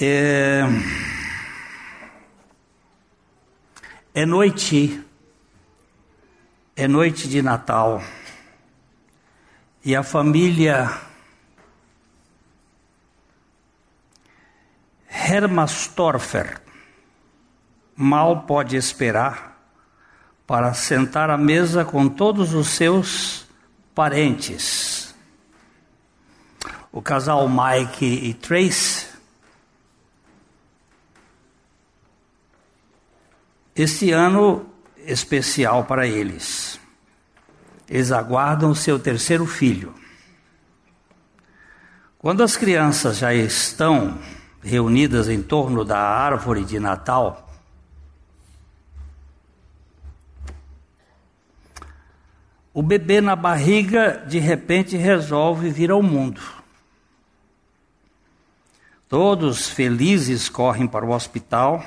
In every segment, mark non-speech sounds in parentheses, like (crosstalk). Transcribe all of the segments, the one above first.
É, é noite, é noite de Natal, e a família Hermastorfer mal pode esperar para sentar à mesa com todos os seus parentes. O casal Mike e Trace Este ano especial para eles. Eles aguardam seu terceiro filho. Quando as crianças já estão reunidas em torno da árvore de Natal, o bebê na barriga de repente resolve vir ao mundo. Todos felizes correm para o hospital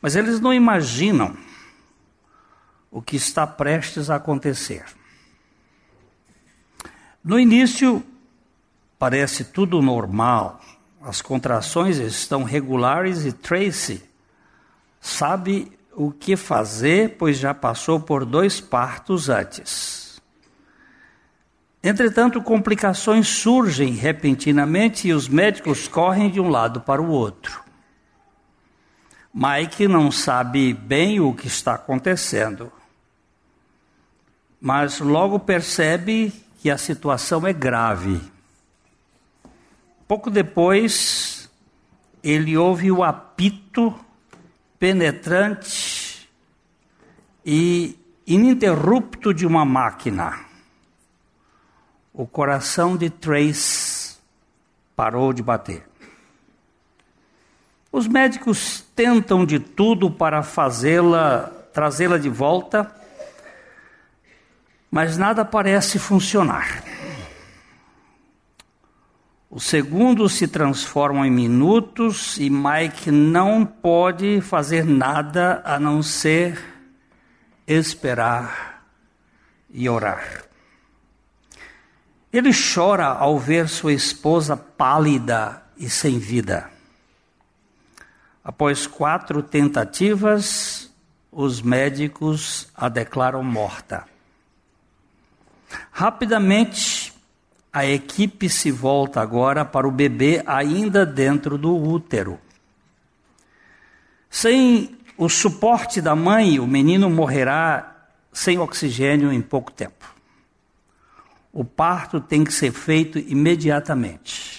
mas eles não imaginam o que está prestes a acontecer. No início, parece tudo normal, as contrações estão regulares e Tracy sabe o que fazer, pois já passou por dois partos antes. Entretanto, complicações surgem repentinamente e os médicos correm de um lado para o outro. Mike não sabe bem o que está acontecendo, mas logo percebe que a situação é grave. Pouco depois, ele ouve o apito penetrante e ininterrupto de uma máquina. O coração de Trace parou de bater. Os médicos tentam de tudo para fazê-la, trazê-la de volta, mas nada parece funcionar. Os segundos se transformam em minutos e Mike não pode fazer nada a não ser esperar e orar. Ele chora ao ver sua esposa pálida e sem vida. Após quatro tentativas, os médicos a declaram morta. Rapidamente, a equipe se volta agora para o bebê ainda dentro do útero. Sem o suporte da mãe, o menino morrerá sem oxigênio em pouco tempo. O parto tem que ser feito imediatamente.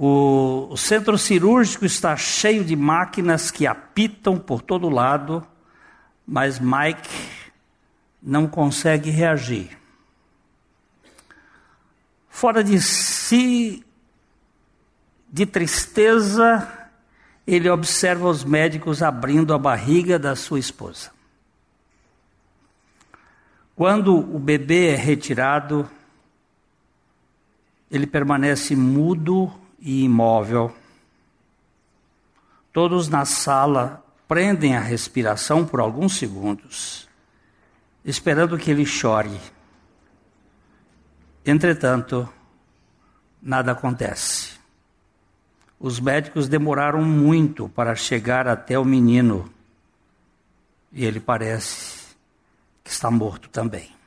O, centro cirúrgico está cheio de máquinas que apitam por todo lado, mas Mike não consegue reagir. Fora de si, de tristeza, ele observa os médicos abrindo a barriga da sua esposa. Quando o bebê é retirado, ele permanece mudo e imóvel. Todos na sala prendem a respiração por alguns segundos, esperando que ele chore. Entretanto, nada acontece. Os médicos demoraram muito para chegar até o menino e ele parece que está morto também.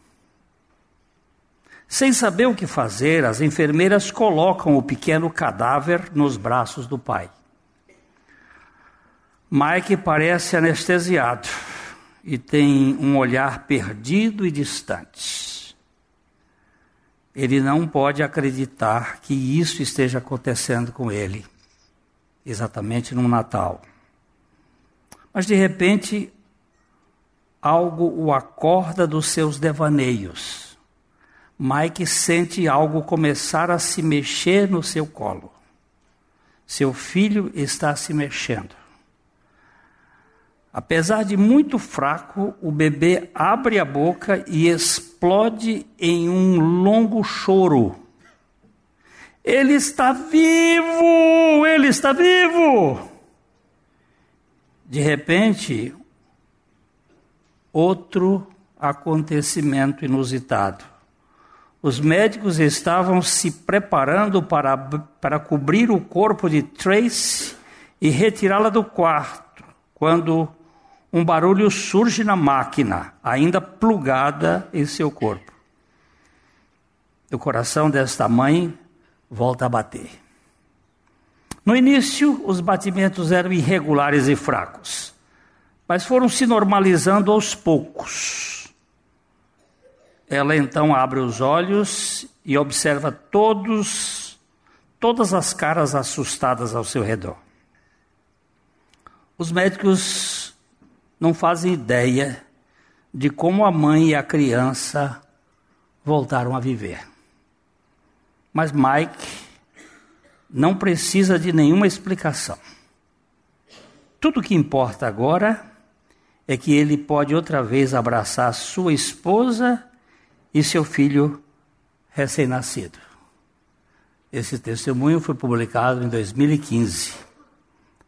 Sem saber o que fazer, as enfermeiras colocam o pequeno cadáver nos braços do pai. Mike parece anestesiado e tem um olhar perdido e distante. Ele não pode acreditar que isso esteja acontecendo com ele, exatamente no Natal. Mas de repente, algo o acorda dos seus devaneios Mike sente algo começar a se mexer no seu colo. Seu filho está se mexendo. Apesar de muito fraco, o bebê abre a boca e explode em um longo choro. Ele está vivo! Ele está vivo! De repente, outro acontecimento inusitado os médicos estavam se preparando para, para cobrir o corpo de Trace e retirá-la do quarto, quando um barulho surge na máquina, ainda plugada em seu corpo. O coração desta mãe volta a bater. No início, os batimentos eram irregulares e fracos, mas foram se normalizando aos poucos. Ela então abre os olhos e observa todos, todas as caras assustadas ao seu redor. Os médicos não fazem ideia de como a mãe e a criança voltaram a viver. Mas Mike não precisa de nenhuma explicação. Tudo o que importa agora é que ele pode outra vez abraçar sua esposa e seu filho recém-nascido. Esse testemunho foi publicado em 2015.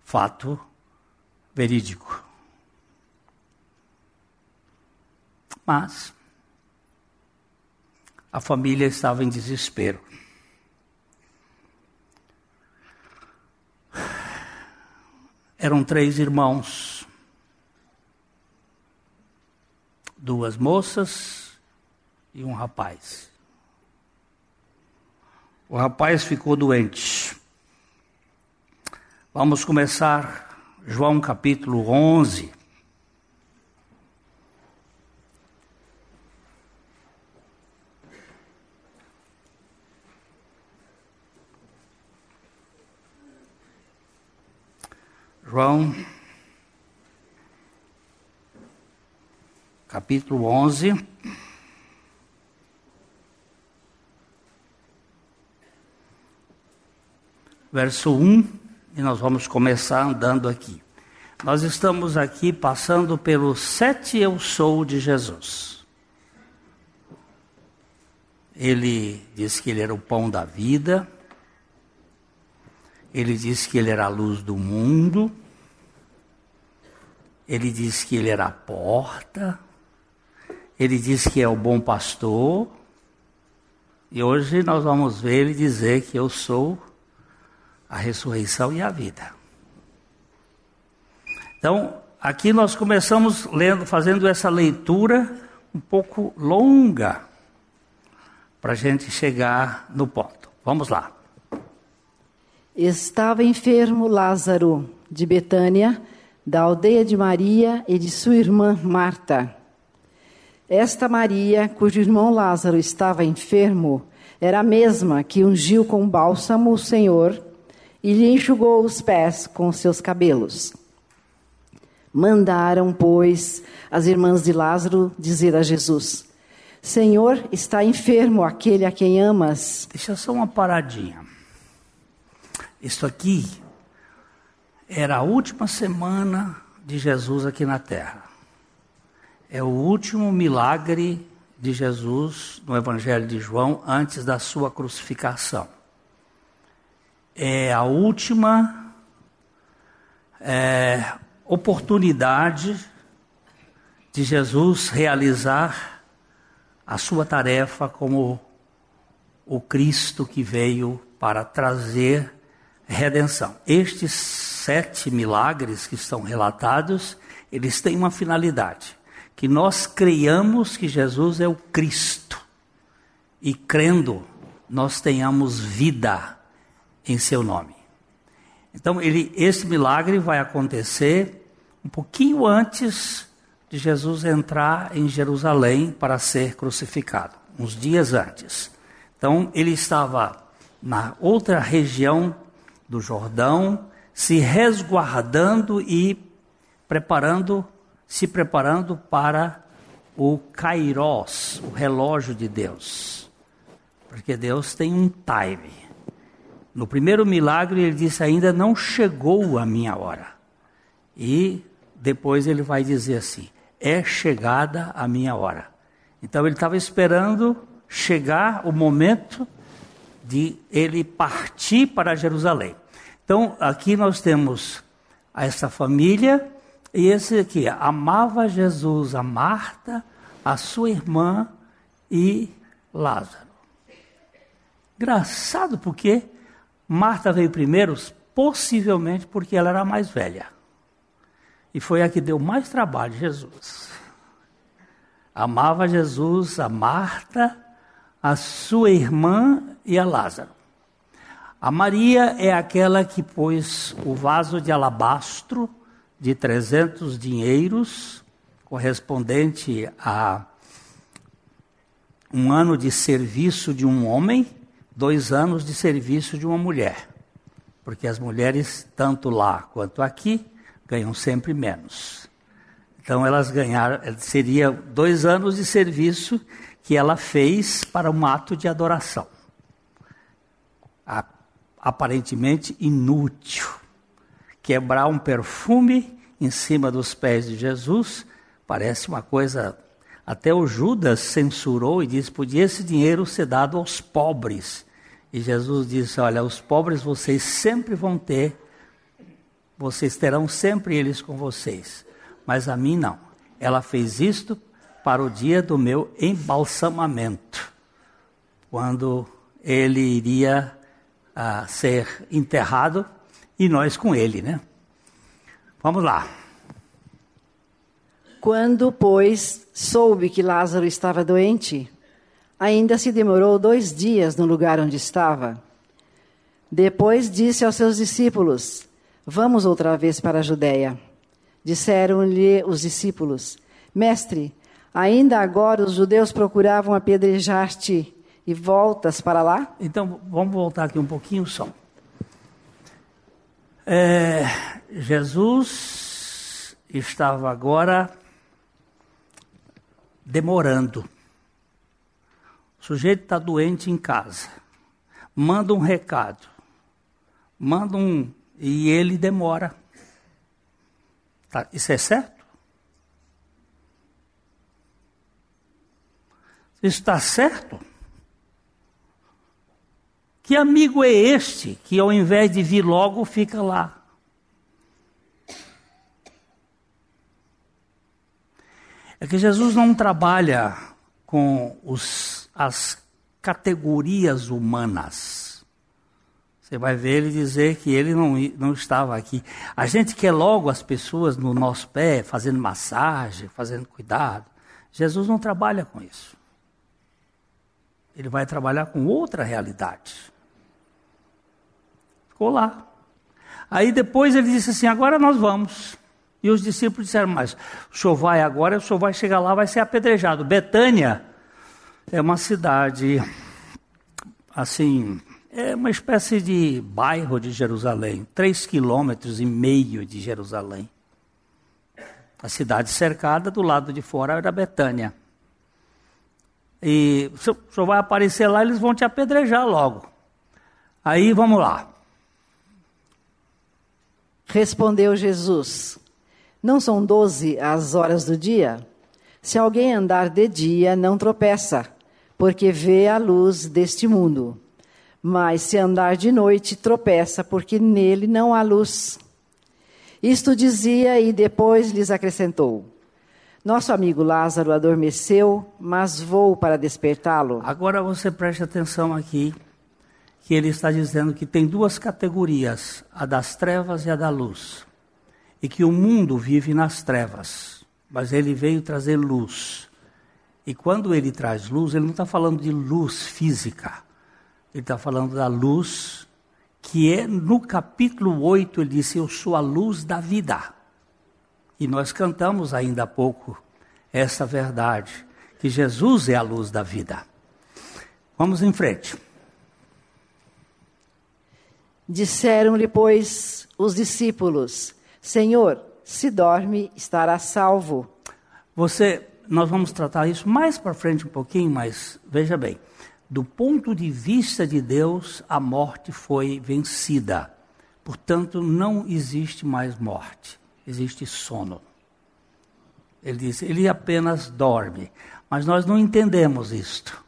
Fato verídico. Mas a família estava em desespero. Eram três irmãos, duas moças e um rapaz. O rapaz ficou doente. Vamos começar João capítulo 11. João, capítulo 11. Verso 1, e nós vamos começar andando aqui. Nós estamos aqui passando pelo sete eu sou de Jesus. Ele disse que ele era o pão da vida. Ele disse que ele era a luz do mundo. Ele diz que ele era a porta. Ele diz que é o bom pastor. E hoje nós vamos ver ele dizer que eu sou a ressurreição e a vida. Então, aqui nós começamos lendo, fazendo essa leitura um pouco longa para a gente chegar no ponto. Vamos lá. Estava enfermo Lázaro de Betânia da aldeia de Maria e de sua irmã Marta. Esta Maria, cujo irmão Lázaro estava enfermo, era a mesma que ungiu com bálsamo o Senhor e lhe enxugou os pés com seus cabelos. Mandaram, pois, as irmãs de Lázaro dizer a Jesus: Senhor, está enfermo aquele a quem amas. Deixa só uma paradinha. Isso aqui era a última semana de Jesus aqui na terra. É o último milagre de Jesus no Evangelho de João antes da sua crucificação. É a última é, oportunidade de Jesus realizar a sua tarefa como o Cristo que veio para trazer redenção. Estes sete milagres que estão relatados, eles têm uma finalidade: que nós creiamos que Jesus é o Cristo e crendo nós tenhamos vida em seu nome. Então, ele, esse milagre vai acontecer um pouquinho antes de Jesus entrar em Jerusalém para ser crucificado, uns dias antes. Então, ele estava na outra região do Jordão, se resguardando e preparando, se preparando para o Kairos, o relógio de Deus. Porque Deus tem um time. No primeiro milagre ele disse ainda não chegou a minha hora. E depois ele vai dizer assim: é chegada a minha hora. Então ele estava esperando chegar o momento de ele partir para Jerusalém. Então, aqui nós temos essa família e esse aqui amava Jesus, a Marta, a sua irmã e Lázaro. Engraçado porque Marta veio primeiro, possivelmente porque ela era mais velha. E foi a que deu mais trabalho, Jesus. Amava Jesus, a Marta, a sua irmã e a Lázaro. A Maria é aquela que pôs o vaso de alabastro de 300 dinheiros, correspondente a um ano de serviço de um homem, dois anos de serviço de uma mulher. Porque as mulheres, tanto lá quanto aqui, ganham sempre menos. Então elas ganharam, seria dois anos de serviço que ela fez para um ato de adoração. Aparentemente inútil. Quebrar um perfume em cima dos pés de Jesus parece uma coisa. Até o Judas censurou e disse: podia esse dinheiro ser dado aos pobres. E Jesus disse: Olha, os pobres vocês sempre vão ter, vocês terão sempre eles com vocês mas a mim não. Ela fez isto para o dia do meu embalsamamento, quando ele iria uh, ser enterrado e nós com ele, né? Vamos lá. Quando, pois, soube que Lázaro estava doente, ainda se demorou dois dias no lugar onde estava. Depois disse aos seus discípulos: Vamos outra vez para a Judéia. Disseram-lhe os discípulos: Mestre, ainda agora os judeus procuravam apedrejar-te e voltas para lá? Então, vamos voltar aqui um pouquinho só. É, Jesus estava agora demorando. O sujeito está doente em casa. Manda um recado. Manda um. E ele demora. Tá, isso é certo? Isso está certo? Que amigo é este que, ao invés de vir logo, fica lá? É que Jesus não trabalha com os, as categorias humanas. Você vai ver ele dizer que ele não, não estava aqui. A gente quer logo as pessoas no nosso pé, fazendo massagem, fazendo cuidado. Jesus não trabalha com isso. Ele vai trabalhar com outra realidade. Ficou lá. Aí depois ele disse assim: agora nós vamos. E os discípulos disseram: Mas o senhor vai agora, o senhor vai chegar lá, vai ser apedrejado. Betânia é uma cidade, assim, é uma espécie de bairro de Jerusalém, três quilômetros e meio de Jerusalém. A cidade cercada, do lado de fora era Betânia. E o senhor vai aparecer lá, eles vão te apedrejar logo. Aí vamos lá. Respondeu Jesus: Não são doze as horas do dia? Se alguém andar de dia, não tropeça, porque vê a luz deste mundo. Mas se andar de noite, tropeça, porque nele não há luz. Isto dizia e depois lhes acrescentou: Nosso amigo Lázaro adormeceu, mas vou para despertá-lo. Agora você preste atenção aqui, que ele está dizendo que tem duas categorias, a das trevas e a da luz. E que o mundo vive nas trevas, mas ele veio trazer luz. E quando ele traz luz, ele não está falando de luz física ele está falando da luz, que é no capítulo 8, ele disse: Eu sou a luz da vida. E nós cantamos ainda há pouco essa verdade, que Jesus é a luz da vida. Vamos em frente. Disseram-lhe, pois, os discípulos: Senhor, se dorme, estará salvo. Você, nós vamos tratar isso mais para frente um pouquinho, mas veja bem do ponto de vista de Deus, a morte foi vencida. Portanto, não existe mais morte, existe sono. Ele disse, ele apenas dorme. Mas nós não entendemos isto.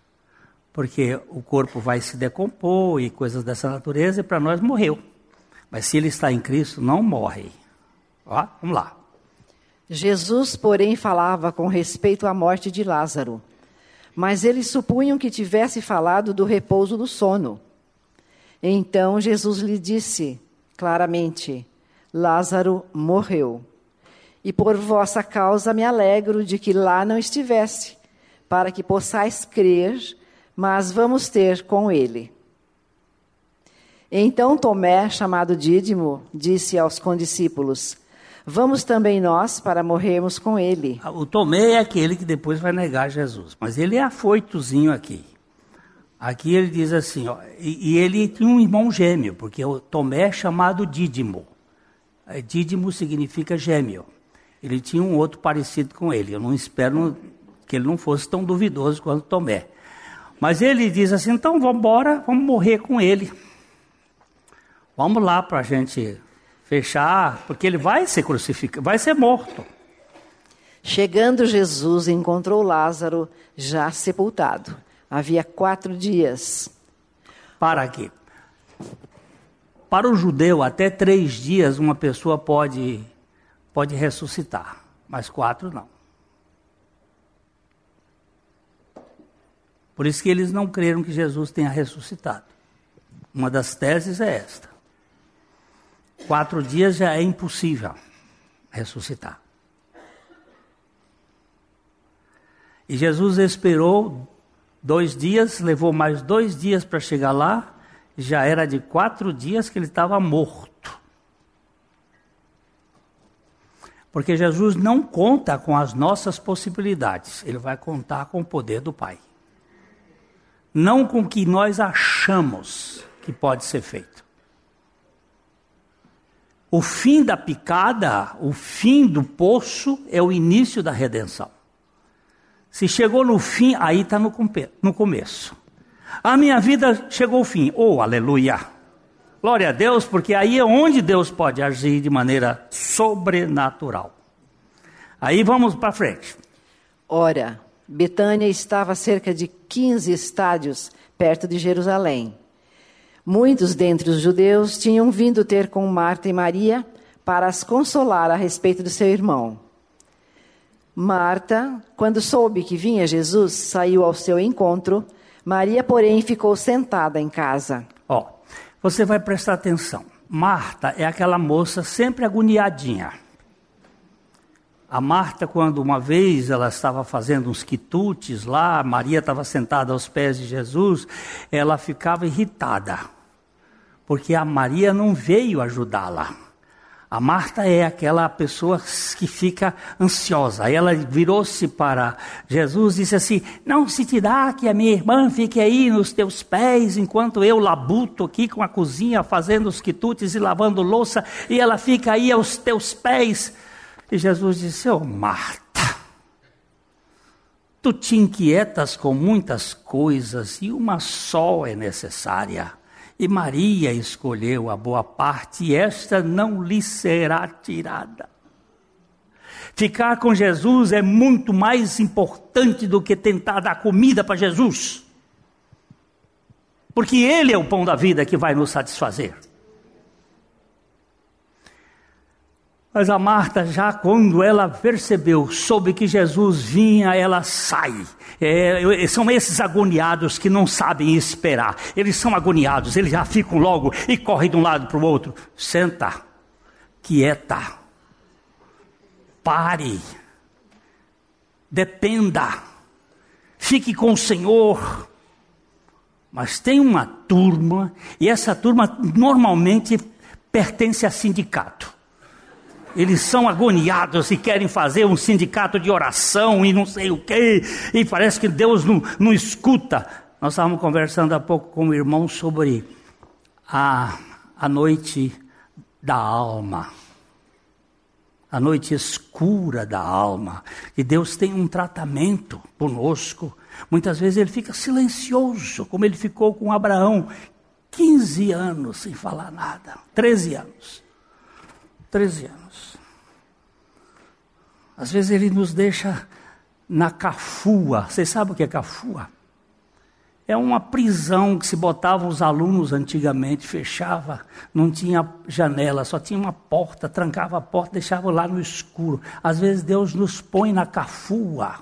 Porque o corpo vai se decompor e coisas dessa natureza, e para nós morreu. Mas se ele está em Cristo, não morre. Ó, vamos lá. Jesus, porém, falava com respeito à morte de Lázaro mas eles supunham que tivesse falado do repouso do sono. Então Jesus lhe disse claramente: Lázaro morreu. E por vossa causa me alegro de que lá não estivesse, para que possais crer, mas vamos ter com ele. Então Tomé, chamado Dídimo, disse aos condiscípulos: Vamos também nós para morrermos com ele. O Tomé é aquele que depois vai negar Jesus, mas ele é afoitozinho aqui. Aqui ele diz assim, ó, e, e, ele tinha um irmão gêmeo, porque o Tomé é chamado Dídimo. É, Dídimo significa gêmeo. Ele tinha um outro parecido com ele. Eu não espero que ele não fosse tão duvidoso quanto Tomé. Mas ele diz assim: então vamos embora, vamos morrer com ele. Vamos lá para a gente fechar, porque ele vai ser crucificado, vai ser morto. Chegando Jesus, encontrou Lázaro já sepultado. Havia quatro dias. Para quê? Para o judeu, até três dias uma pessoa pode, pode ressuscitar, mas quatro não. Por isso que eles não creram que Jesus tenha ressuscitado. Uma das teses é esta. Quatro dias já é impossível ressuscitar. E Jesus esperou dois dias, levou mais dois dias para chegar lá, já era de quatro dias que ele estava morto. Porque Jesus não conta com as nossas possibilidades, ele vai contar com o poder do Pai. Não com o que nós achamos que pode ser feito. O fim da picada, o fim do poço, é o início da redenção. Se chegou no fim, aí está no, no começo. A minha vida chegou ao fim. Oh, aleluia! Glória a Deus, porque aí é onde Deus pode agir de maneira sobrenatural. Aí vamos para frente. Ora, Betânia estava a cerca de 15 estádios perto de Jerusalém. Muitos dentre os judeus tinham vindo ter com Marta e Maria para as consolar a respeito do seu irmão. Marta, quando soube que vinha Jesus, saiu ao seu encontro. Maria, porém, ficou sentada em casa. Ó, oh, você vai prestar atenção. Marta é aquela moça sempre agoniadinha. A Marta, quando uma vez ela estava fazendo uns quitutes lá, Maria estava sentada aos pés de Jesus, ela ficava irritada porque a Maria não veio ajudá-la. A Marta é aquela pessoa que fica ansiosa. Ela virou-se para Jesus e disse assim: Não se te dá que a minha irmã fique aí nos teus pés, enquanto eu labuto aqui com a cozinha, fazendo os quitutes e lavando louça, e ela fica aí aos teus pés. E Jesus disse: Oh, Marta, tu te inquietas com muitas coisas e uma só é necessária. E Maria escolheu a boa parte, e esta não lhe será tirada. Ficar com Jesus é muito mais importante do que tentar dar comida para Jesus. Porque Ele é o pão da vida que vai nos satisfazer. Mas a Marta, já quando ela percebeu, soube que Jesus vinha, ela sai. É, são esses agoniados que não sabem esperar. Eles são agoniados, eles já ficam logo e correm de um lado para o outro. Senta, quieta, pare, dependa, fique com o Senhor. Mas tem uma turma, e essa turma normalmente pertence a sindicato. Eles são agoniados e querem fazer um sindicato de oração e não sei o quê, e parece que Deus não, não escuta. Nós estávamos conversando há pouco com o irmão sobre a, a noite da alma, a noite escura da alma. E Deus tem um tratamento conosco. Muitas vezes ele fica silencioso, como ele ficou com Abraão, 15 anos sem falar nada, 13 anos. 13 anos. Às vezes ele nos deixa na cafua. Vocês sabem o que é cafua? É uma prisão que se botava os alunos antigamente, fechava, não tinha janela, só tinha uma porta, trancava a porta, deixava lá no escuro. Às vezes Deus nos põe na cafua,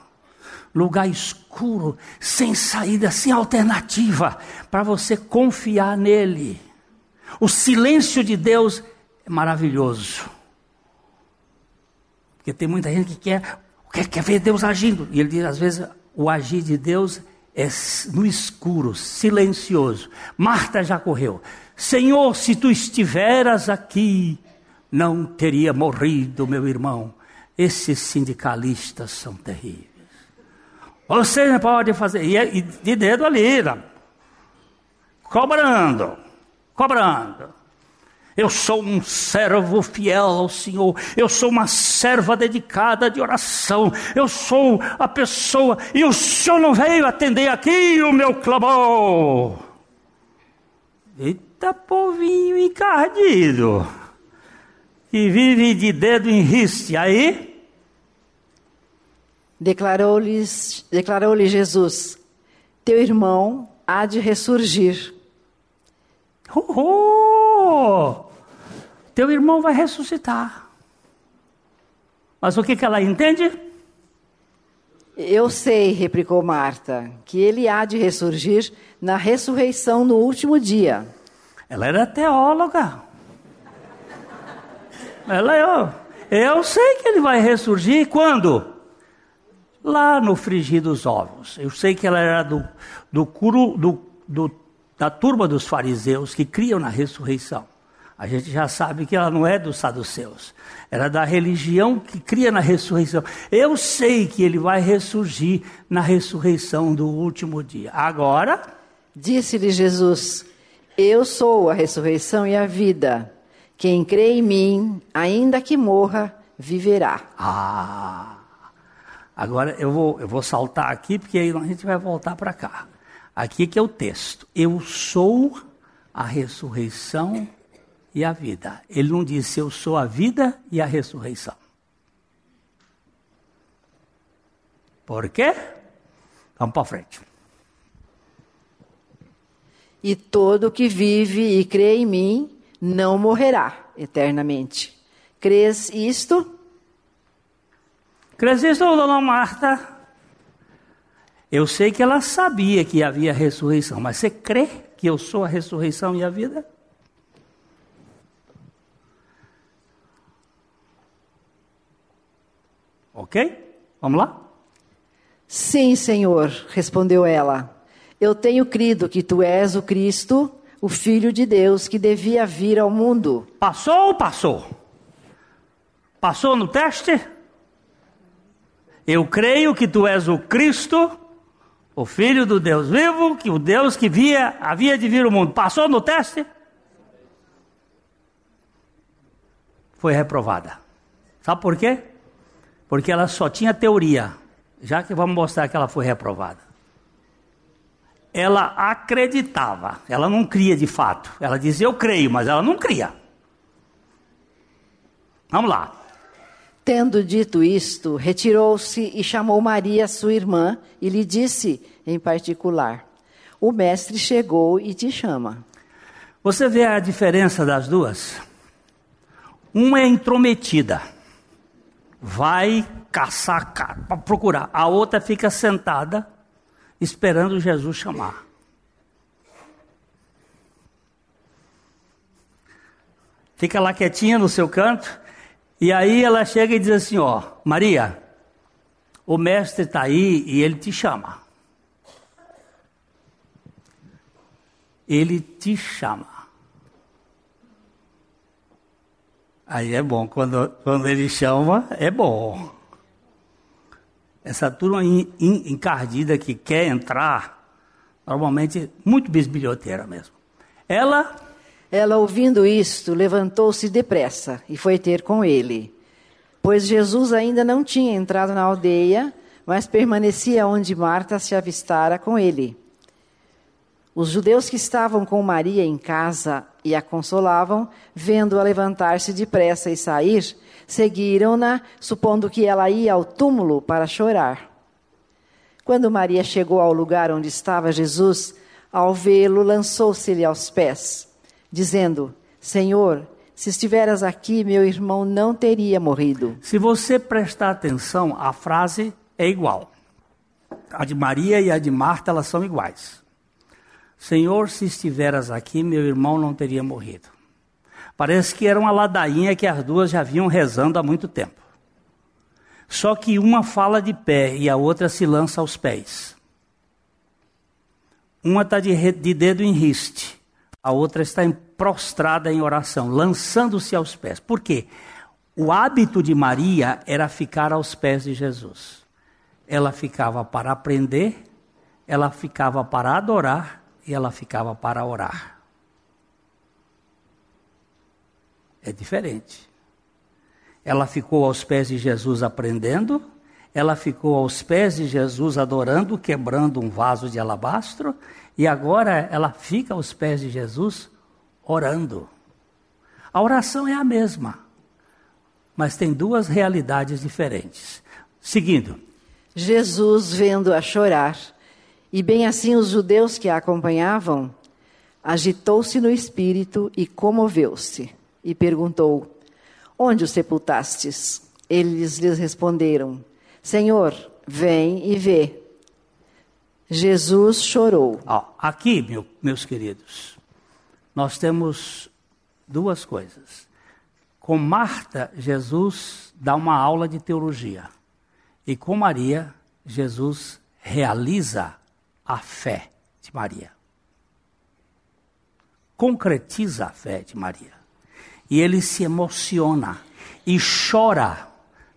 lugar escuro, sem saída, sem alternativa, para você confiar nele. O silêncio de Deus é maravilhoso. Porque tem muita gente que quer, quer, quer ver Deus agindo. E ele diz, às vezes, o agir de Deus é no escuro, silencioso. Marta já correu. Senhor, se tu estiveras aqui, não teria morrido meu irmão. Esses sindicalistas são terríveis. Você não pode fazer. E, de dedo ali, cobrando, cobrando. Eu sou um servo fiel ao Senhor. Eu sou uma serva dedicada de oração. Eu sou a pessoa. E o Senhor não veio atender aqui o meu clamor. Eita, povinho encardido. Que vive de dedo em riste. Aí. Declarou-lhe declarou Jesus: Teu irmão há de ressurgir. Uhul! Teu irmão vai ressuscitar. Mas o que, que ela entende? Eu sei, replicou Marta, que ele há de ressurgir na ressurreição no último dia. Ela era teóloga. Ela, eu, eu sei que ele vai ressurgir quando? Lá no frigir dos ovos. Eu sei que ela era do, do, curu, do, do da turma dos fariseus que criam na ressurreição. A gente já sabe que ela não é dos saduceus. Era da religião que cria na ressurreição. Eu sei que ele vai ressurgir na ressurreição do último dia. Agora. Disse-lhe Jesus: Eu sou a ressurreição e a vida. Quem crê em mim, ainda que morra, viverá. Ah! Agora eu vou, eu vou saltar aqui, porque aí a gente vai voltar para cá. Aqui que é o texto. Eu sou a ressurreição e a vida. Ele não disse eu sou a vida e a ressurreição. Por quê? Vamos para frente. E todo que vive e crê em mim não morrerá eternamente. Crês isto? Crês isto, dona Marta? Eu sei que ela sabia que havia ressurreição, mas você crê que eu sou a ressurreição e a vida? Ok? Vamos lá? Sim, Senhor, respondeu ela. Eu tenho crido que tu és o Cristo, o Filho de Deus que devia vir ao mundo. Passou ou passou? Passou no teste? Eu creio que tu és o Cristo, o Filho do Deus vivo, que o Deus que via, havia de vir ao mundo. Passou no teste? Foi reprovada. Sabe por quê? Porque ela só tinha teoria. Já que vamos mostrar que ela foi reprovada. Ela acreditava, ela não cria de fato. Ela dizia eu creio, mas ela não cria. Vamos lá. Tendo dito isto, retirou-se e chamou Maria, sua irmã, e lhe disse em particular: O mestre chegou e te chama. Você vê a diferença das duas? Uma é intrometida, vai caçar para procurar. A outra fica sentada, esperando Jesus chamar. Fica lá quietinha no seu canto, e aí ela chega e diz assim: Ó, Maria, o mestre está aí e ele te chama. Ele te chama. Aí é bom, quando, quando ele chama, é bom. Essa turma encardida que quer entrar, normalmente muito bisbilhoteira mesmo. Ela ela, ouvindo isto, levantou-se depressa e foi ter com ele. Pois Jesus ainda não tinha entrado na aldeia, mas permanecia onde Marta se avistara com ele. Os judeus que estavam com Maria em casa e a consolavam, vendo-a levantar-se depressa e sair, seguiram-na, supondo que ela ia ao túmulo para chorar. Quando Maria chegou ao lugar onde estava Jesus, ao vê-lo, lançou-se-lhe aos pés dizendo: Senhor, se estiveras aqui, meu irmão não teria morrido. Se você prestar atenção, a frase é igual. A de Maria e a de Marta, elas são iguais. Senhor, se estiveras aqui, meu irmão não teria morrido. Parece que era uma ladainha que as duas já vinham rezando há muito tempo. Só que uma fala de pé e a outra se lança aos pés. Uma está de, de, dedo em riste, a outra está em, prostrada em oração, lançando-se aos pés. Por quê? O hábito de Maria era ficar aos pés de Jesus. Ela ficava para aprender, ela ficava para adorar e ela ficava para orar. É diferente. Ela ficou aos pés de Jesus aprendendo, ela ficou aos pés de Jesus adorando, quebrando um vaso de alabastro, e agora ela fica aos pés de Jesus orando. A oração é a mesma, mas tem duas realidades diferentes. Seguindo. Jesus, vendo-a chorar, e bem assim os judeus que a acompanhavam, agitou-se no espírito e comoveu-se, e perguntou: Onde o sepultastes? Eles lhes responderam: Senhor, vem e vê. Jesus chorou. aqui, meu, meus queridos, nós temos duas coisas. Com Marta, Jesus dá uma aula de teologia. E com Maria, Jesus realiza a fé de Maria. Concretiza a fé de Maria. E ele se emociona e chora,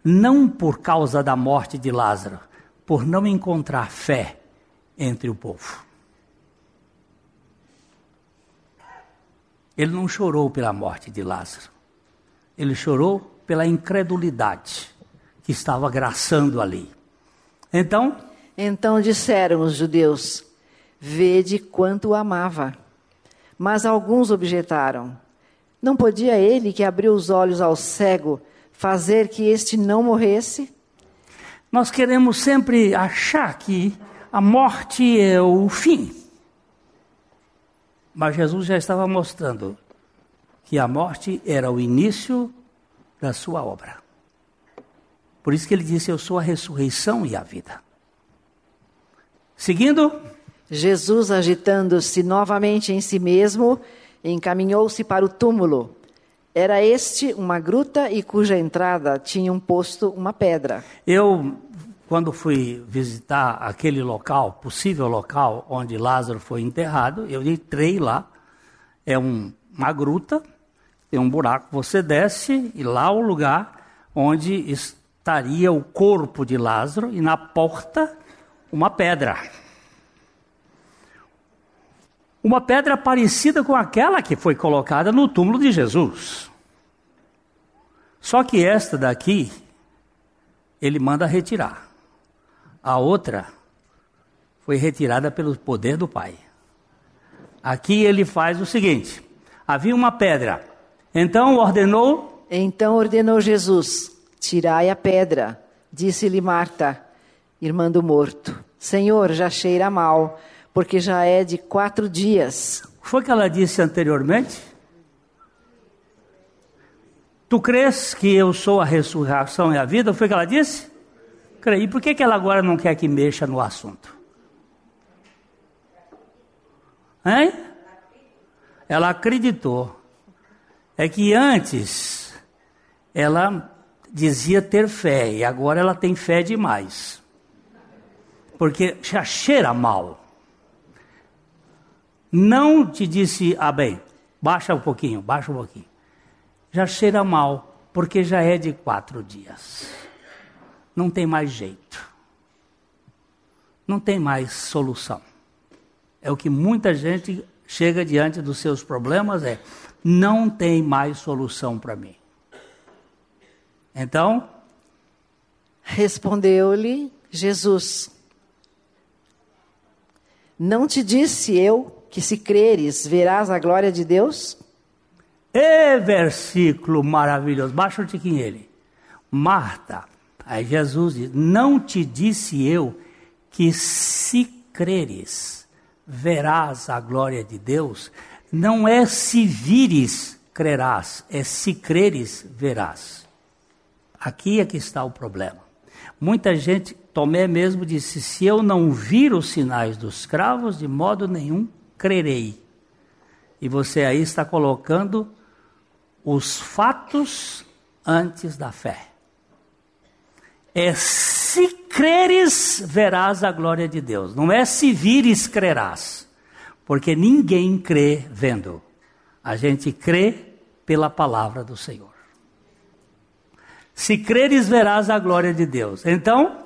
não por causa da morte de Lázaro, por não encontrar fé entre o povo. Ele não chorou pela morte de Lázaro. Ele chorou pela incredulidade que estava graçando ali. Então, então disseram os judeus: Vede quanto o amava. Mas alguns objetaram: Não podia ele, que abriu os olhos ao cego, fazer que este não morresse? Nós queremos sempre achar que a morte é o fim. Mas Jesus já estava mostrando que a morte era o início da sua obra. Por isso que ele disse: Eu sou a ressurreição e a vida. Seguindo. Jesus, agitando-se novamente em si mesmo, encaminhou-se para o túmulo. Era este uma gruta e cuja entrada tinha um posto uma pedra. Eu, quando fui visitar aquele local, possível local onde Lázaro foi enterrado, eu entrei lá. É um, uma gruta, tem um buraco, você desce e lá é o lugar onde estaria o corpo de Lázaro e na porta uma pedra. Uma pedra parecida com aquela que foi colocada no túmulo de Jesus. Só que esta daqui, ele manda retirar. A outra foi retirada pelo poder do Pai. Aqui ele faz o seguinte: havia uma pedra, então ordenou. Então ordenou Jesus: tirai a pedra. Disse-lhe Marta: irmã do morto. Senhor, já cheira mal, porque já é de quatro dias. Foi que ela disse anteriormente? Tu crês que eu sou a ressurreição e a vida? Foi que ela disse? Creio. E por que, que ela agora não quer que mexa no assunto? Hein? Ela acreditou. É que antes ela dizia ter fé e agora ela tem fé demais porque já cheira mal. Não te disse, ah bem, baixa um pouquinho, baixa um pouquinho. Já cheira mal, porque já é de quatro dias. Não tem mais jeito. Não tem mais solução. É o que muita gente chega diante dos seus problemas, é não tem mais solução para mim. Então, respondeu-lhe Jesus: não te disse eu que se creres verás a glória de Deus? É versículo maravilhoso. Baixa o tiquinho ele. Marta, aí Jesus diz: Não te disse eu que se creres verás a glória de Deus? Não é se vires crerás, é se creres verás. Aqui é que está o problema. Muita gente Tomé mesmo disse: Se eu não vir os sinais dos cravos, de modo nenhum crerei. E você aí está colocando os fatos antes da fé. É se creres, verás a glória de Deus. Não é se vires, crerás. Porque ninguém crê vendo. A gente crê pela palavra do Senhor. Se creres, verás a glória de Deus. Então.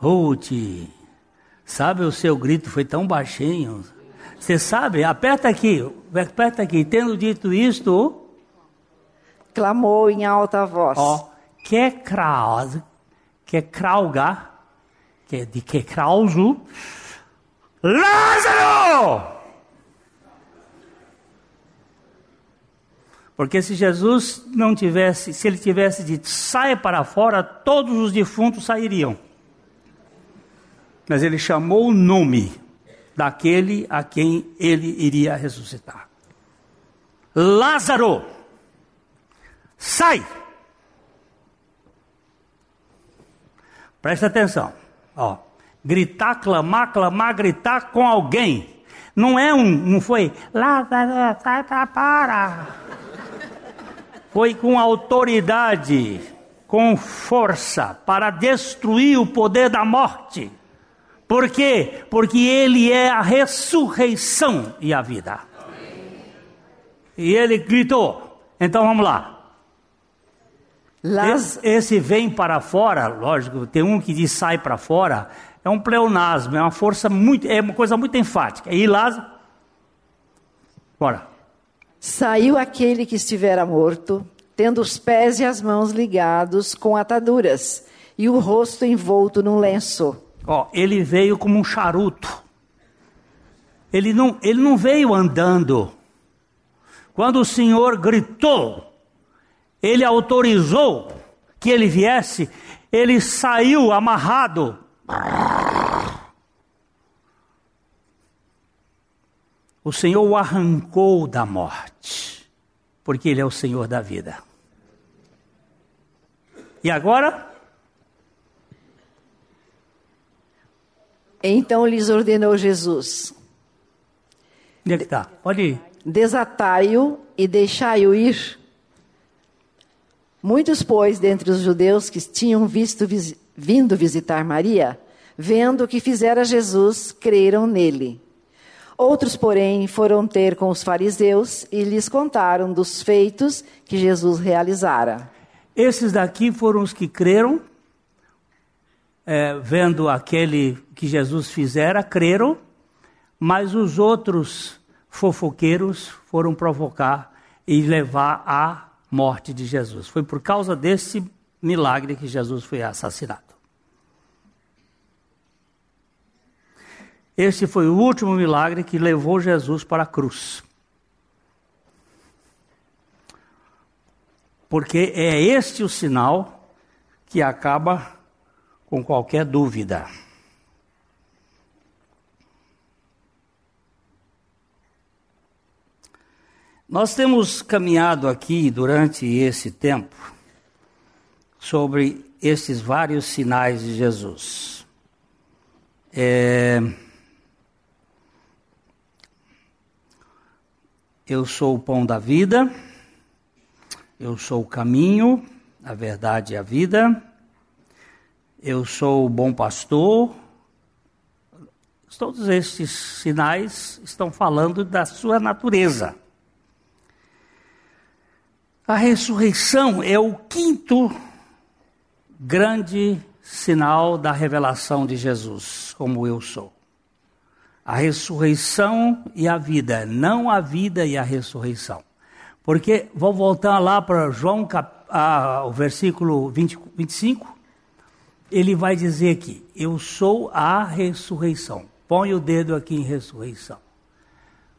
Ruth, sabe o seu grito foi tão baixinho. Você sabe? Aperta aqui, aperta aqui. Tendo dito isto, clamou em alta voz. Ó, que kraus, que krauga, que de que krauso, Lázaro! Porque se Jesus não tivesse, se ele tivesse dito saia para fora, todos os defuntos sairiam. Mas ele chamou o nome daquele a quem ele iria ressuscitar. Lázaro, sai! Presta atenção, ó. Gritar, clamar, clamar, gritar com alguém. Não é um, não foi Lázaro, sai para fora foi com autoridade, com força, para destruir o poder da morte. Por quê? Porque Ele é a ressurreição e a vida. E ele gritou. Então vamos lá. Esse, esse, vem para fora, lógico, tem um que diz sai para fora, é um pleonasmo, é uma força muito, é uma coisa muito enfática. E Lázaro, bora. Saiu aquele que estivera morto, tendo os pés e as mãos ligados com ataduras e o rosto envolto num lenço. Ó, ele veio como um charuto. Ele não, ele não veio andando. Quando o Senhor gritou, ele autorizou que ele viesse, ele saiu amarrado. o Senhor o arrancou da morte, porque Ele é o Senhor da vida. E agora? Então lhes ordenou Jesus: Onde é que está? Pode ir. Desatai-o e deixai-o ir. Muitos, pois, dentre os judeus que tinham visto vindo visitar Maria, vendo o que fizera Jesus, creram nele. Outros, porém, foram ter com os fariseus e lhes contaram dos feitos que Jesus realizara. Esses daqui foram os que creram, é, vendo aquele que Jesus fizera, creram, mas os outros fofoqueiros foram provocar e levar à morte de Jesus. Foi por causa desse milagre que Jesus foi assassinado. Este foi o último milagre que levou Jesus para a cruz. Porque é este o sinal que acaba com qualquer dúvida. Nós temos caminhado aqui durante esse tempo sobre esses vários sinais de Jesus. É, Eu sou o pão da vida, eu sou o caminho, a verdade e a vida, eu sou o bom pastor. Todos estes sinais estão falando da sua natureza. A ressurreição é o quinto grande sinal da revelação de Jesus, como eu sou a ressurreição e a vida, não a vida e a ressurreição. Porque, vou voltar lá para João, cap, ah, o versículo 20, 25, ele vai dizer aqui: Eu sou a ressurreição. Põe o dedo aqui em ressurreição.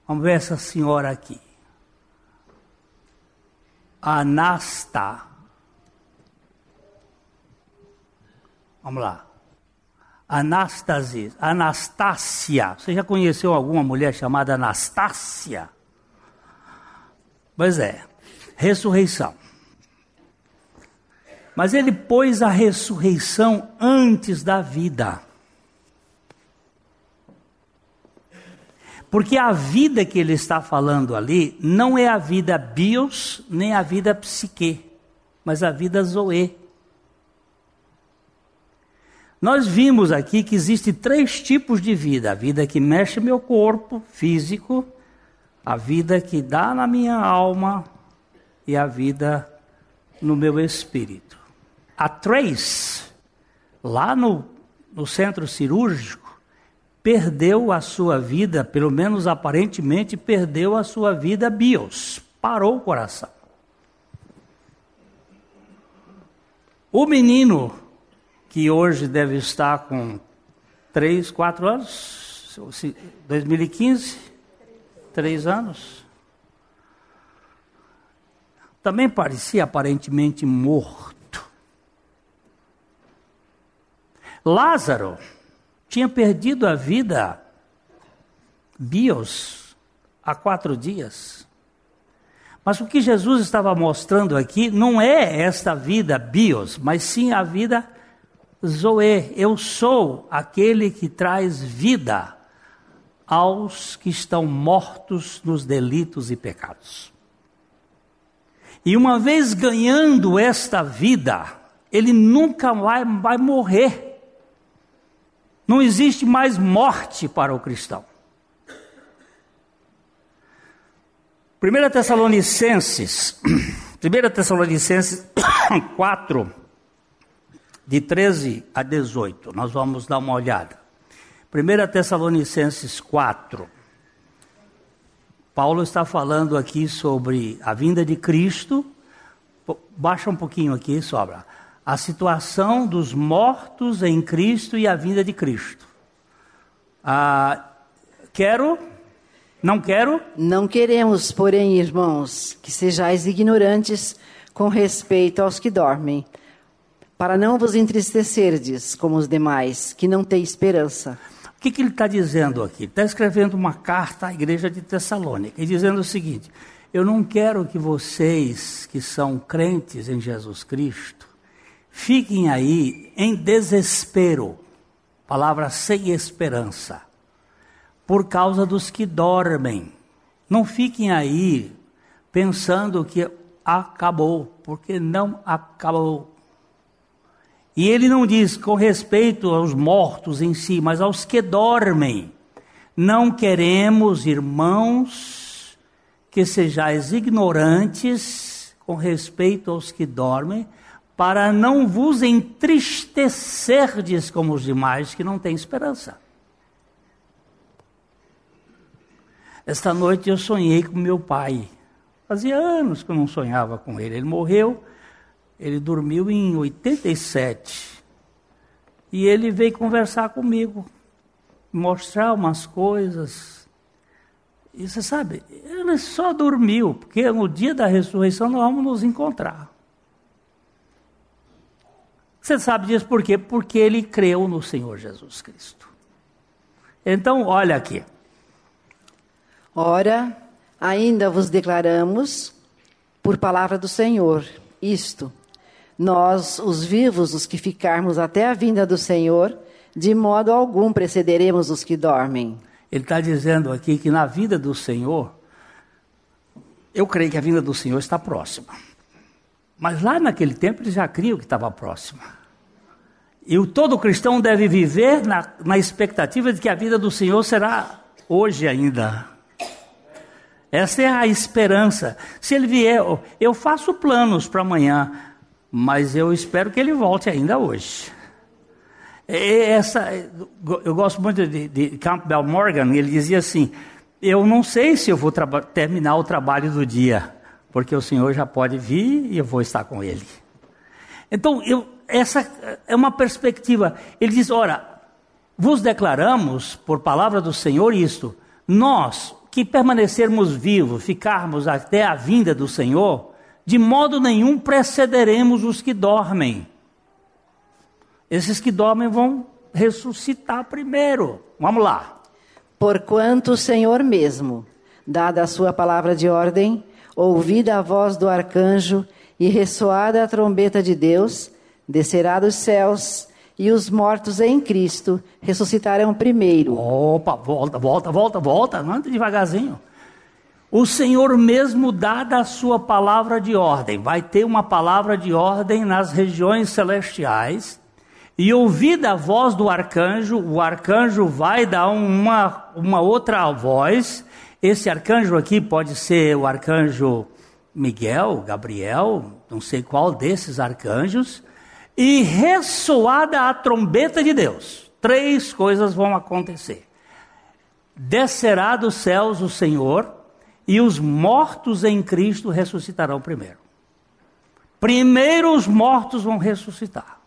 Vamos ver essa senhora aqui. Anasta. Vamos lá. Anastasia. Anastácia. Você já conheceu alguma mulher chamada Anastácia? Pois é. Ressurreição. Mas ele pôs a ressurreição antes da vida. Porque a vida que ele está falando ali não é a vida bios, nem a vida psique, mas a vida zoe. Nós vimos aqui que existe três tipos de vida: a vida que mexe meu corpo físico, a vida que dá na minha alma e a vida no meu espírito. A Trace, lá no, no centro cirúrgico, perdeu a sua vida, pelo menos aparentemente perdeu a sua vida bios, parou o coração. O menino, que hoje deve estar com 3, 4 anos, 2015, 3 anos, também parecia aparentemente morto. Lázaro, tinha perdido a vida bios há quatro dias. Mas o que Jesus estava mostrando aqui não é esta vida bios, mas sim a vida zoe. Eu sou aquele que traz vida aos que estão mortos nos delitos e pecados. E uma vez ganhando esta vida, ele nunca vai, vai morrer. Não existe mais morte para o cristão. 1 Tessalonicenses, (clears throat) 1 Tessalonicenses (clears throat) 4, de 13 a 18, nós vamos dar uma olhada. 1 Tessalonicenses 4, Paulo está falando aqui sobre a vinda de Cristo. Baixa um pouquinho aqui, sobra a situação dos mortos em Cristo e a vinda de Cristo. Ah, quero, não quero. Não queremos, porém, irmãos, que sejais ignorantes com respeito aos que dormem, para não vos entristecerdes como os demais, que não têm esperança. O que, que ele está dizendo aqui? Está escrevendo uma carta à igreja de Tessalônica e dizendo o seguinte: Eu não quero que vocês que são crentes em Jesus Cristo fiquem aí em desespero, palavra sem esperança, por causa dos que dormem. Não fiquem aí pensando que acabou, porque não acabou. E ele não diz com respeito aos mortos em si, mas aos que dormem. Não queremos, irmãos, que sejais ignorantes com respeito aos que dormem, para não vos entristecerdes como os demais que não têm esperança. Esta noite eu sonhei com meu pai. Fazia anos que eu não sonhava com ele. Ele morreu, ele dormiu em 87. E ele veio conversar comigo, mostrar umas coisas. E você sabe, ele só dormiu, porque no dia da ressurreição nós vamos nos encontrar. Você sabe disso por quê? Porque ele creu no Senhor Jesus Cristo. Então, olha aqui. Ora, ainda vos declaramos, por palavra do Senhor, isto: nós, os vivos, os que ficarmos até a vinda do Senhor, de modo algum precederemos os que dormem. Ele está dizendo aqui que na vida do Senhor, eu creio que a vinda do Senhor está próxima. Mas lá naquele tempo eles já criam que estava próxima. E o, todo cristão deve viver na, na expectativa de que a vida do Senhor será hoje ainda. Essa é a esperança. Se ele vier, eu faço planos para amanhã, mas eu espero que ele volte ainda hoje. Essa, eu gosto muito de, de Campbell Morgan, ele dizia assim: Eu não sei se eu vou terminar o trabalho do dia, porque o Senhor já pode vir e eu vou estar com ele. Então, eu, essa é uma perspectiva. Ele diz: ora, vos declaramos, por palavra do Senhor, isto. Nós, que permanecermos vivos, ficarmos até a vinda do Senhor, de modo nenhum precederemos os que dormem. Esses que dormem vão ressuscitar primeiro. Vamos lá. Porquanto o Senhor mesmo, dada a sua palavra de ordem, ouvida a voz do arcanjo e ressoada a trombeta de Deus, descerá dos céus e os mortos em Cristo ressuscitarão primeiro. Opa, volta, volta, volta, volta, anda devagarzinho. O Senhor mesmo dada a sua palavra de ordem, vai ter uma palavra de ordem nas regiões celestiais, e ouvida a voz do arcanjo, o arcanjo vai dar uma, uma outra voz. Esse arcanjo aqui pode ser o arcanjo Miguel, Gabriel, não sei qual desses arcanjos. E ressoada a trombeta de Deus. Três coisas vão acontecer. Descerá dos céus o Senhor, e os mortos em Cristo ressuscitarão primeiro. Primeiro os mortos vão ressuscitar.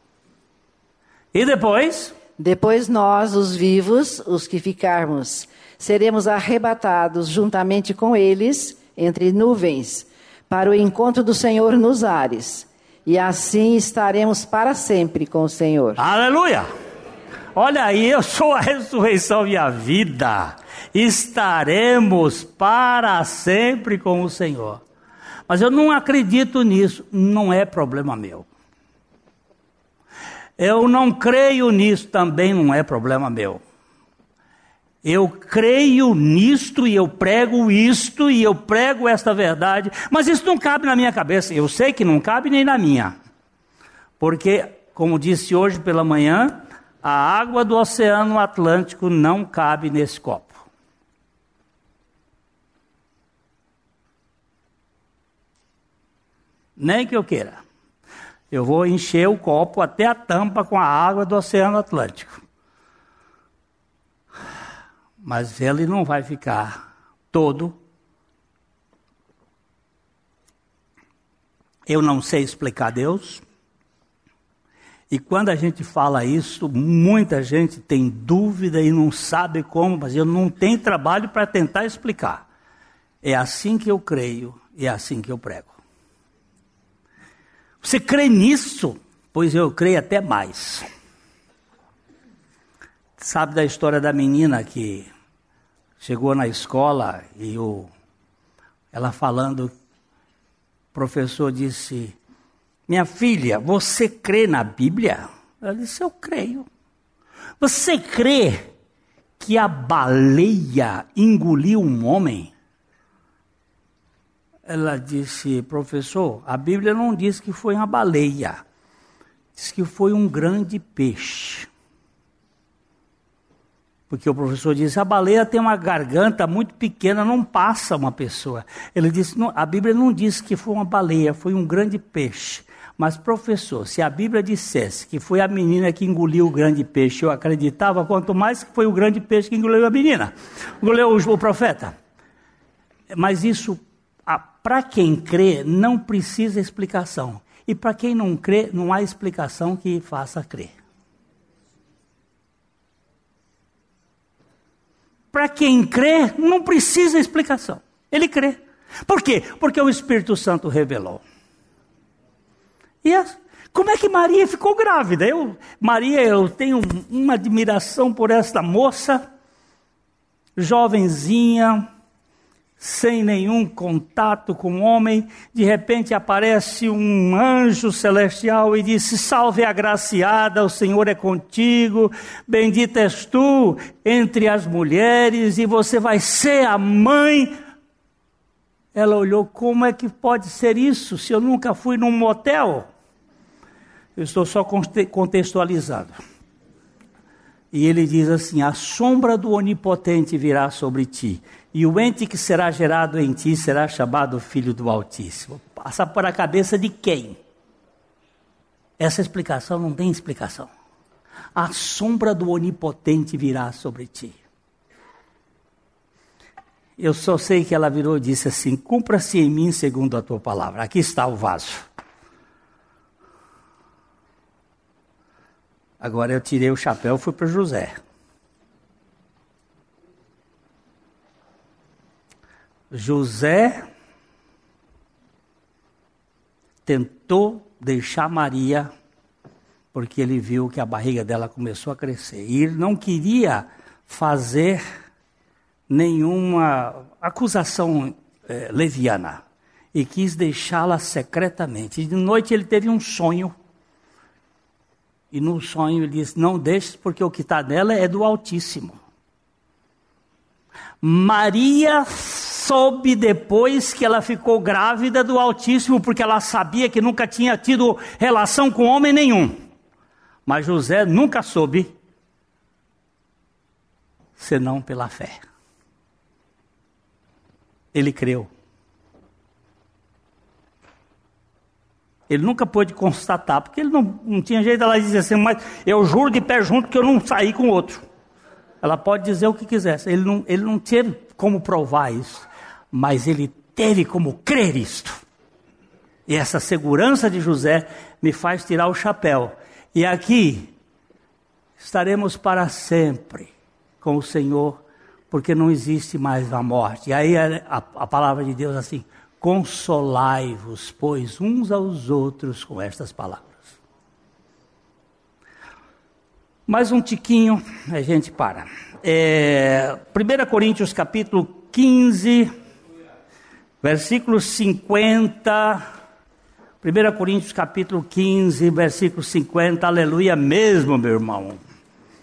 E depois? Depois nós, os vivos, os que ficarmos, seremos arrebatados juntamente com eles entre nuvens, para o encontro do Senhor nos ares. E assim estaremos para sempre com o Senhor. Aleluia! Olha aí, eu sou a ressurreição e a vida. Estaremos para sempre com o Senhor. Mas eu não acredito nisso, não é problema meu. Eu não creio nisso, também não é problema meu. Eu creio nisto e eu prego isto e eu prego esta verdade, mas isso não cabe na minha cabeça. Eu sei que não cabe nem na minha. Porque, como disse hoje pela manhã, a água do Oceano Atlântico não cabe nesse copo. Nem que eu queira eu vou encher o copo até a tampa com a água do Oceano Atlântico. Mas ele não vai ficar todo. Eu não sei explicar Deus. E quando a gente fala isso, muita gente tem dúvida e não sabe como, mas eu não tenho trabalho para tentar explicar. É assim que eu creio e é assim que eu prego. Você crê nisso? Pois eu creio até mais. Sabe da história da menina que chegou na escola e o, ela falando, o professor disse: Minha filha, você crê na Bíblia? Ela disse: Eu creio. Você crê que a baleia engoliu um homem? Ela disse, professor, a Bíblia não diz que foi uma baleia, diz que foi um grande peixe. Porque o professor disse, a baleia tem uma garganta muito pequena, não passa uma pessoa. Ele disse, a Bíblia não diz que foi uma baleia, foi um grande peixe. Mas, professor, se a Bíblia dissesse que foi a menina que engoliu o grande peixe, eu acreditava, quanto mais que foi o grande peixe que engoliu a menina, engoliu o profeta. Mas isso para quem crê, não precisa explicação. E para quem não crê, não há explicação que faça crer. Para quem crê, não precisa explicação. Ele crê. Por quê? Porque o Espírito Santo revelou. E como é que Maria ficou grávida? Eu, Maria, eu tenho uma admiração por esta moça, jovenzinha, sem nenhum contato com o homem, de repente aparece um anjo celestial e disse: Salve agraciada, o Senhor é contigo, bendita és tu entre as mulheres, e você vai ser a mãe. Ela olhou: Como é que pode ser isso se eu nunca fui num motel? Eu estou só contextualizando. E ele diz assim: A sombra do Onipotente virá sobre ti e o ente que será gerado em ti será chamado Filho do Altíssimo. Passa por a cabeça de quem? Essa explicação não tem explicação. A sombra do Onipotente virá sobre ti. Eu só sei que ela virou e disse assim: Cumpra-se em mim segundo a tua palavra. Aqui está o vaso. Agora eu tirei o chapéu e fui para José. José tentou deixar Maria porque ele viu que a barriga dela começou a crescer. E ele não queria fazer nenhuma acusação eh, leviana e quis deixá-la secretamente. E de noite ele teve um sonho. E no sonho ele disse: Não deixes, porque o que está nela é do Altíssimo. Maria soube depois que ela ficou grávida do Altíssimo, porque ela sabia que nunca tinha tido relação com homem nenhum. Mas José nunca soube, senão pela fé. Ele creu. Ele nunca pôde constatar, porque ele não, não tinha jeito, ela dizia assim, mas eu juro de pé junto que eu não saí com outro. Ela pode dizer o que quisesse, ele não, ele não teve como provar isso, mas ele teve como crer isto. E essa segurança de José me faz tirar o chapéu. E aqui estaremos para sempre com o Senhor, porque não existe mais a morte. E aí a, a, palavra de Deus assim: Consolai-vos, pois, uns aos outros com estas palavras. Mais um tiquinho, a gente para. É, 1 Coríntios capítulo 15, versículo 50. 1 Coríntios capítulo 15, versículo 50, aleluia mesmo, meu irmão.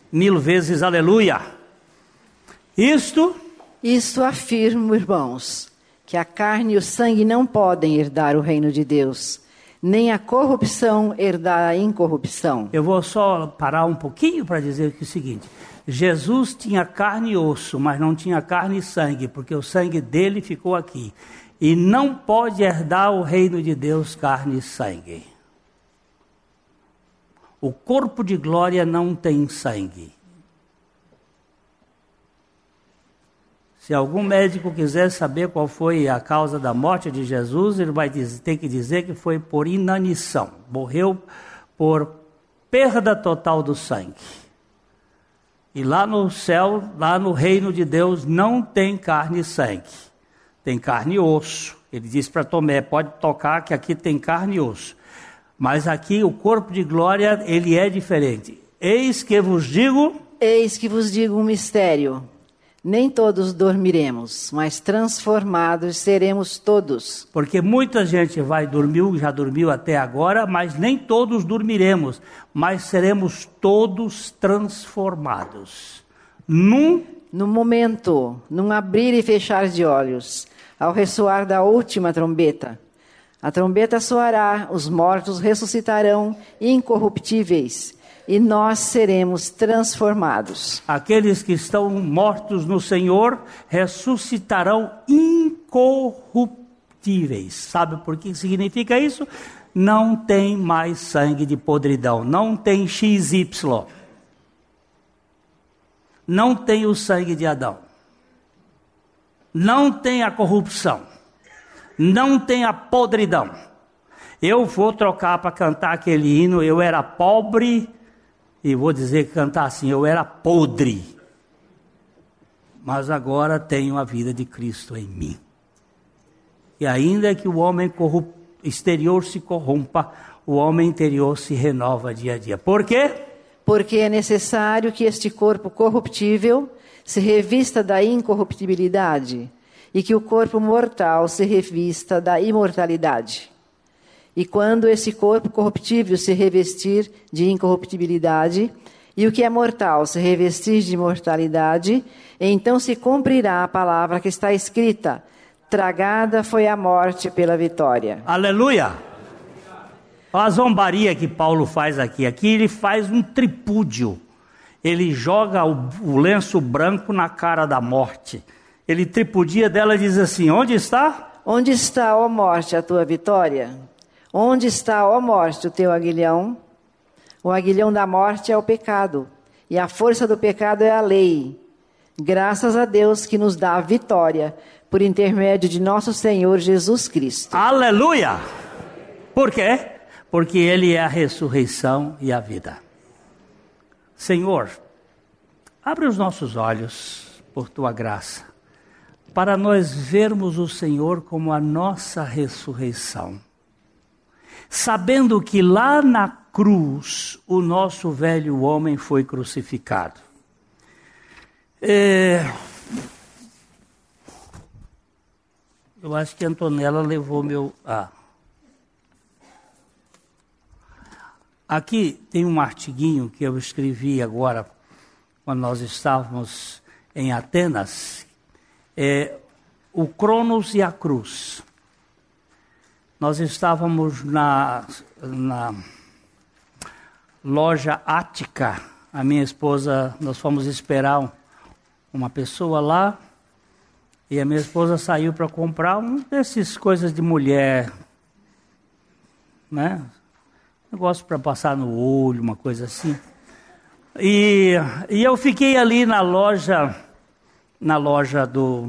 Mil vezes aleluia. Isto. Isto afirmo, irmãos que a carne e o sangue não podem herdar o reino de Deus, nem a corrupção herdar a incorrupção. Eu vou só parar um pouquinho para dizer é o seguinte: Jesus tinha carne e osso, mas não tinha carne e sangue, porque o sangue dele ficou aqui. E não pode herdar o reino de Deus carne e sangue. O corpo de glória não tem sangue. Se algum médico quiser saber qual foi a causa da morte de Jesus, ele vai ter que dizer que foi por inanição. Morreu por perda total do sangue. E lá no céu, lá no reino de Deus, não tem carne e sangue. Tem carne e osso. Ele disse para Tomé: pode tocar que aqui tem carne e osso. Mas aqui o corpo de glória, ele é diferente. Eis que vos digo. Eis que vos digo um mistério. Nem todos dormiremos, mas transformados seremos todos. Porque muita gente vai dormir, já dormiu até agora, mas nem todos dormiremos, mas seremos todos transformados. Num no momento, num abrir e fechar de olhos, ao ressoar da última trombeta. A trombeta soará, os mortos ressuscitarão incorruptíveis e nós seremos transformados. Aqueles que estão mortos no Senhor ressuscitarão incorruptíveis. Sabe por que significa isso? Não tem mais sangue de podridão, não tem XY. Não tem o sangue de Adão. Não tem a corrupção. Não tem a podridão. Eu vou trocar para cantar aquele hino. Eu era pobre e vou dizer, cantar assim: eu era podre, mas agora tenho a vida de Cristo em mim. E ainda que o homem exterior se corrompa, o homem interior se renova dia a dia. Por quê? Porque é necessário que este corpo corruptível se revista da incorruptibilidade e que o corpo mortal se revista da imortalidade. E quando esse corpo corruptível se revestir de incorruptibilidade, e o que é mortal se revestir de mortalidade, então se cumprirá a palavra que está escrita: tragada foi a morte pela vitória. Aleluia! A zombaria que Paulo faz aqui, aqui ele faz um tripúdio. Ele joga o, o lenço branco na cara da morte. Ele tripudia dela e diz assim: Onde está? Onde está, ó morte, a tua vitória? Onde está, ó morte, o teu aguilhão? O aguilhão da morte é o pecado, e a força do pecado é a lei. Graças a Deus que nos dá a vitória por intermédio de nosso Senhor Jesus Cristo. Aleluia! Por quê? Porque Ele é a ressurreição e a vida. Senhor, abre os nossos olhos por tua graça para nós vermos o Senhor como a nossa ressurreição. Sabendo que lá na cruz o nosso velho homem foi crucificado. É... Eu acho que Antonella levou meu. Ah. Aqui tem um artiguinho que eu escrevi agora, quando nós estávamos em Atenas, é o Cronos e a Cruz. Nós estávamos na, na loja Ática, a minha esposa, nós fomos esperar uma pessoa lá, e a minha esposa saiu para comprar um desses coisas de mulher, né? negócio para passar no olho, uma coisa assim. E, e eu fiquei ali na loja, na loja do,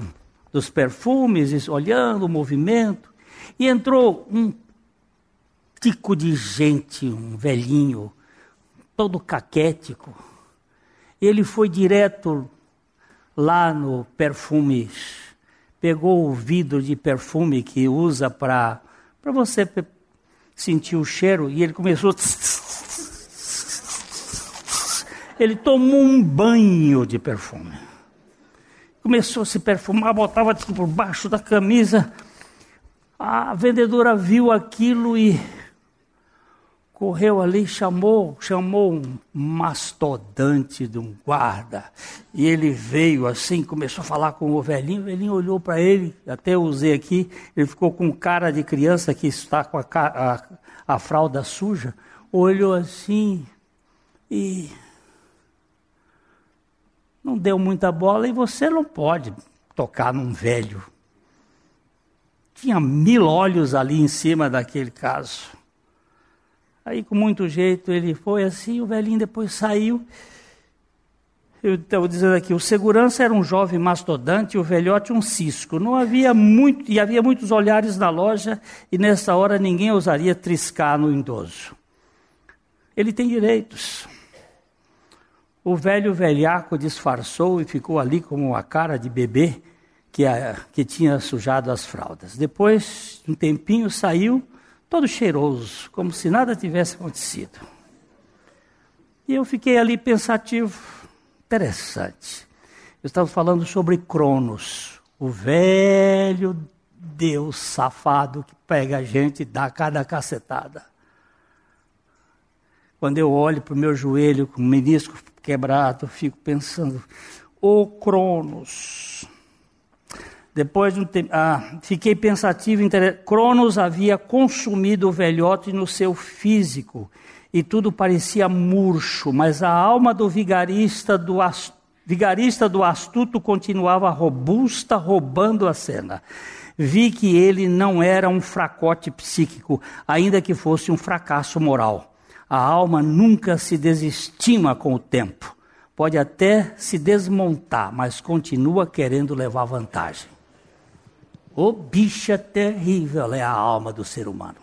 dos perfumes, olhando o movimento, e entrou um tico de gente, um velhinho, todo caquético. Ele foi direto lá no perfume, pegou o vidro de perfume que usa para você sentiu o cheiro e ele começou. (laughs) Ele tomou um banho de perfume. Começou a se perfumar, botava por baixo da camisa. A vendedora viu aquilo e correu ali, chamou, chamou um mastodante de um guarda. E ele veio assim, começou a falar com o velhinho. O velhinho olhou para ele, até usei aqui, ele ficou com cara de criança que está com a, a, a fralda suja. Olhou assim e não deu muita bola. E você não pode tocar num velho. Tinha mil olhos ali em cima daquele caso. Aí, com muito jeito, ele foi assim, o velhinho depois saiu. Eu estou dizendo aqui, o segurança era um jovem mastodante, o velhote um cisco. Não havia muito, e havia muitos olhares na loja, e nessa hora ninguém ousaria triscar no idoso. Ele tem direitos. O velho velhaco disfarçou e ficou ali como a cara de bebê que, a, que tinha sujado as fraldas. Depois, um tempinho, saiu todo cheiroso, como se nada tivesse acontecido. E eu fiquei ali pensativo, interessante. Eu estava falando sobre Cronos, o velho Deus safado que pega a gente e dá cada cacetada. Quando eu olho para o meu joelho com o menisco quebrado, eu fico pensando, ô Cronos, depois de um tempo, ah, fiquei pensativo. Cronos havia consumido o velhote no seu físico e tudo parecia murcho, mas a alma do vigarista do, vigarista do astuto continuava robusta, roubando a cena. Vi que ele não era um fracote psíquico, ainda que fosse um fracasso moral. A alma nunca se desestima com o tempo. Pode até se desmontar, mas continua querendo levar vantagem. O bicha terrível é a alma do ser humano.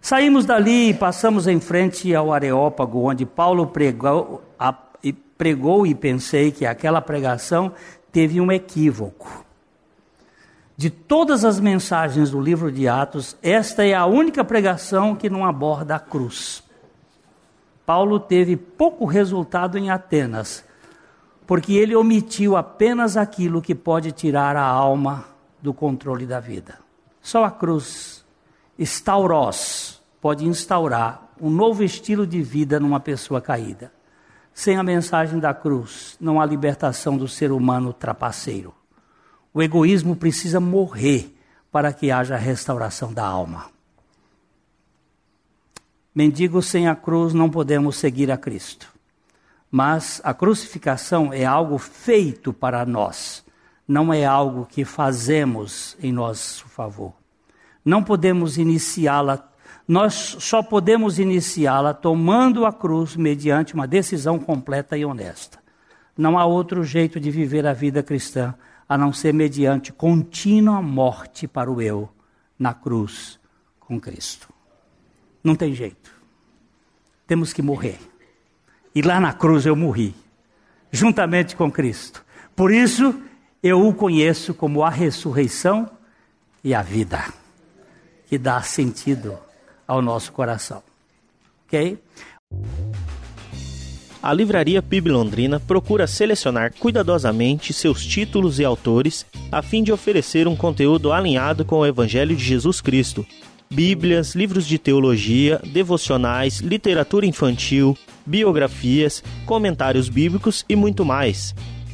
Saímos dali e passamos em frente ao Areópago, onde Paulo pregou, a, pregou e pensei que aquela pregação teve um equívoco. De todas as mensagens do livro de Atos, esta é a única pregação que não aborda a cruz. Paulo teve pouco resultado em Atenas, porque ele omitiu apenas aquilo que pode tirar a alma do controle da vida. Só a cruz, estauros, pode instaurar um novo estilo de vida numa pessoa caída. Sem a mensagem da cruz, não há libertação do ser humano trapaceiro. O egoísmo precisa morrer para que haja restauração da alma. Mendigos sem a cruz não podemos seguir a Cristo. Mas a crucificação é algo feito para nós não é algo que fazemos em nosso favor. Não podemos iniciá-la, nós só podemos iniciá-la tomando a cruz mediante uma decisão completa e honesta. Não há outro jeito de viver a vida cristã a não ser mediante contínua morte para o eu na cruz com Cristo. Não tem jeito. Temos que morrer. E lá na cruz eu morri, juntamente com Cristo. Por isso, Eu o conheço como a ressurreição e a vida, que dá sentido ao nosso coração. Ok? A Livraria PIB Londrina procura selecionar cuidadosamente seus títulos e autores a fim de oferecer um conteúdo alinhado com o Evangelho de Jesus Cristo. Bíblias, livros de teologia, devocionais, literatura infantil, biografias, comentários bíblicos e muito mais.